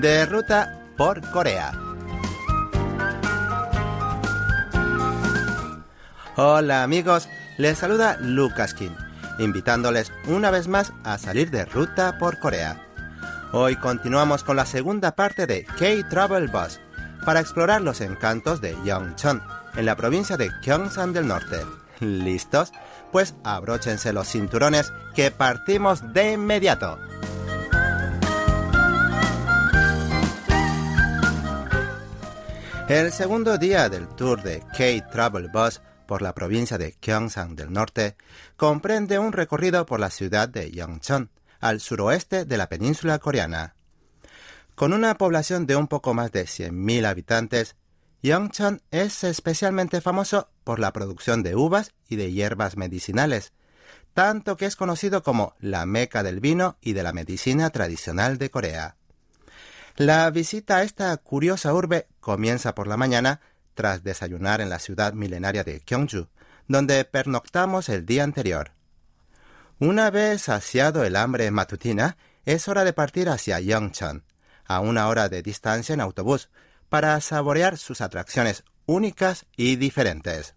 de ruta por Corea. Hola amigos, les saluda Lucas Kim, invitándoles una vez más a salir de ruta por Corea. Hoy continuamos con la segunda parte de K-Travel Bus para explorar los encantos de Yeongcheon, en la provincia de Gyeongsang del Norte. ¿Listos? Pues abróchense los cinturones que partimos de inmediato. El segundo día del tour de K-Travel Bus por la provincia de Gyeongsang del Norte comprende un recorrido por la ciudad de Yeongcheon, al suroeste de la península coreana. Con una población de un poco más de 100.000 habitantes, Yeongcheon es especialmente famoso por la producción de uvas y de hierbas medicinales, tanto que es conocido como la meca del vino y de la medicina tradicional de Corea. La visita a esta curiosa urbe comienza por la mañana tras desayunar en la ciudad milenaria de Gyeongju, donde pernoctamos el día anterior. Una vez saciado el hambre matutina, es hora de partir hacia Yeongcheon, a una hora de distancia en autobús, para saborear sus atracciones únicas y diferentes.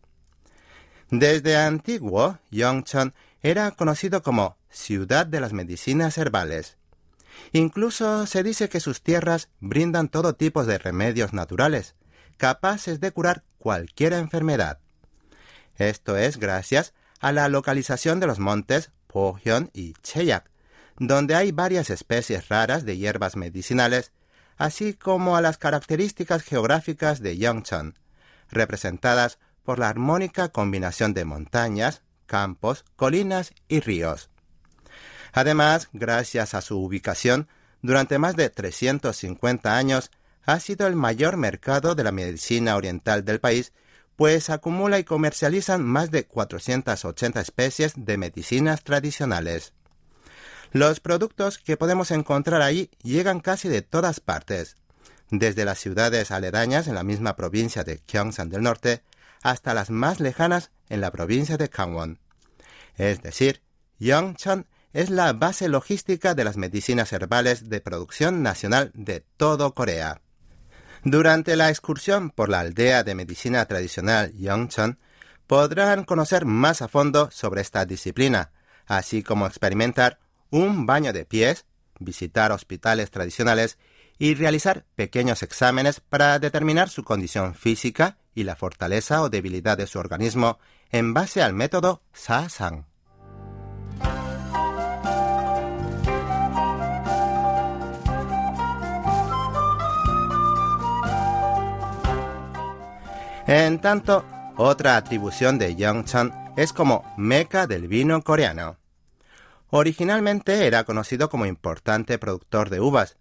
Desde antiguo, Yeongcheon era conocido como Ciudad de las Medicinas Herbales. Incluso se dice que sus tierras brindan todo tipo de remedios naturales, capaces de curar cualquier enfermedad. Esto es gracias a la localización de los montes Pohyun y Cheyak, donde hay varias especies raras de hierbas medicinales, así como a las características geográficas de Yeongcheon, representadas por la armónica combinación de montañas, campos, colinas y ríos. Además, gracias a su ubicación, durante más de 350 años ha sido el mayor mercado de la medicina oriental del país, pues acumula y comercializan más de 480 especies de medicinas tradicionales. Los productos que podemos encontrar ahí llegan casi de todas partes, desde las ciudades aledañas en la misma provincia de Gyeongsang del Norte hasta las más lejanas en la provincia de Gangwon. Es decir, Yeongcheon es la base logística de las medicinas herbales de producción nacional de todo Corea. Durante la excursión por la aldea de medicina tradicional Yeongcheon, podrán conocer más a fondo sobre esta disciplina, así como experimentar un baño de pies, visitar hospitales tradicionales y realizar pequeños exámenes para determinar su condición física y la fortaleza o debilidad de su organismo en base al método Sa-Sang. En tanto, otra atribución de Yeongcheon es como meca del vino coreano. Originalmente era conocido como importante productor de uvas,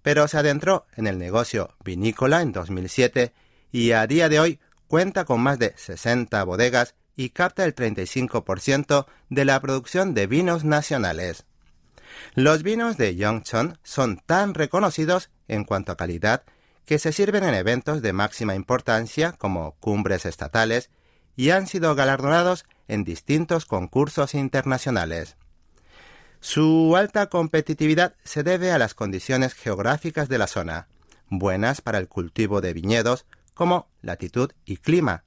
pero se adentró en el negocio vinícola en 2007 y a día de hoy cuenta con más de 60 bodegas y capta el 35% de la producción de vinos nacionales. Los vinos de Yeongcheon son tan reconocidos en cuanto a calidad que se sirven en eventos de máxima importancia como cumbres estatales y han sido galardonados en distintos concursos internacionales. Su alta competitividad se debe a las condiciones geográficas de la zona, buenas para el cultivo de viñedos como latitud y clima,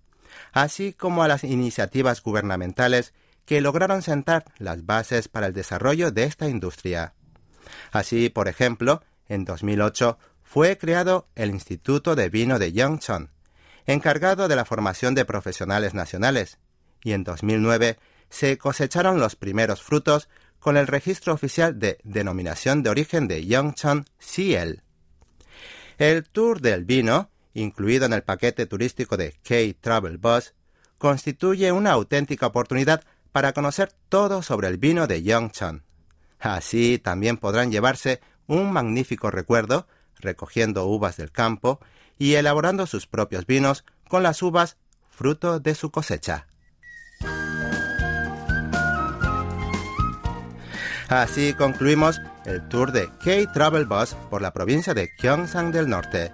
así como a las iniciativas gubernamentales que lograron sentar las bases para el desarrollo de esta industria. Así, por ejemplo, en 2008 fue creado el Instituto de Vino de Yeongcheon, encargado de la formación de profesionales nacionales, y en 2009 se cosecharon los primeros frutos con el registro oficial de denominación de origen de Yeongcheon Ciel. El Tour del Vino, incluido en el paquete turístico de K-Travel Bus, constituye una auténtica oportunidad para conocer todo sobre el vino de Yeongcheon. Así también podrán llevarse un magnífico recuerdo recogiendo uvas del campo y elaborando sus propios vinos con las uvas fruto de su cosecha. Así concluimos el tour de K-Travel Bus por la provincia de Gyeongsang del Norte.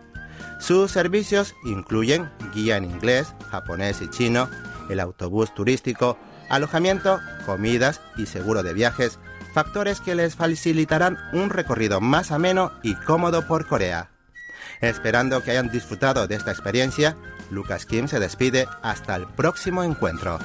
Sus servicios incluyen guía en inglés, japonés y chino, el autobús turístico, alojamiento, comidas y seguro de viajes, factores que les facilitarán un recorrido más ameno y cómodo por Corea. Esperando que hayan disfrutado de esta experiencia, Lucas Kim se despide hasta el próximo encuentro.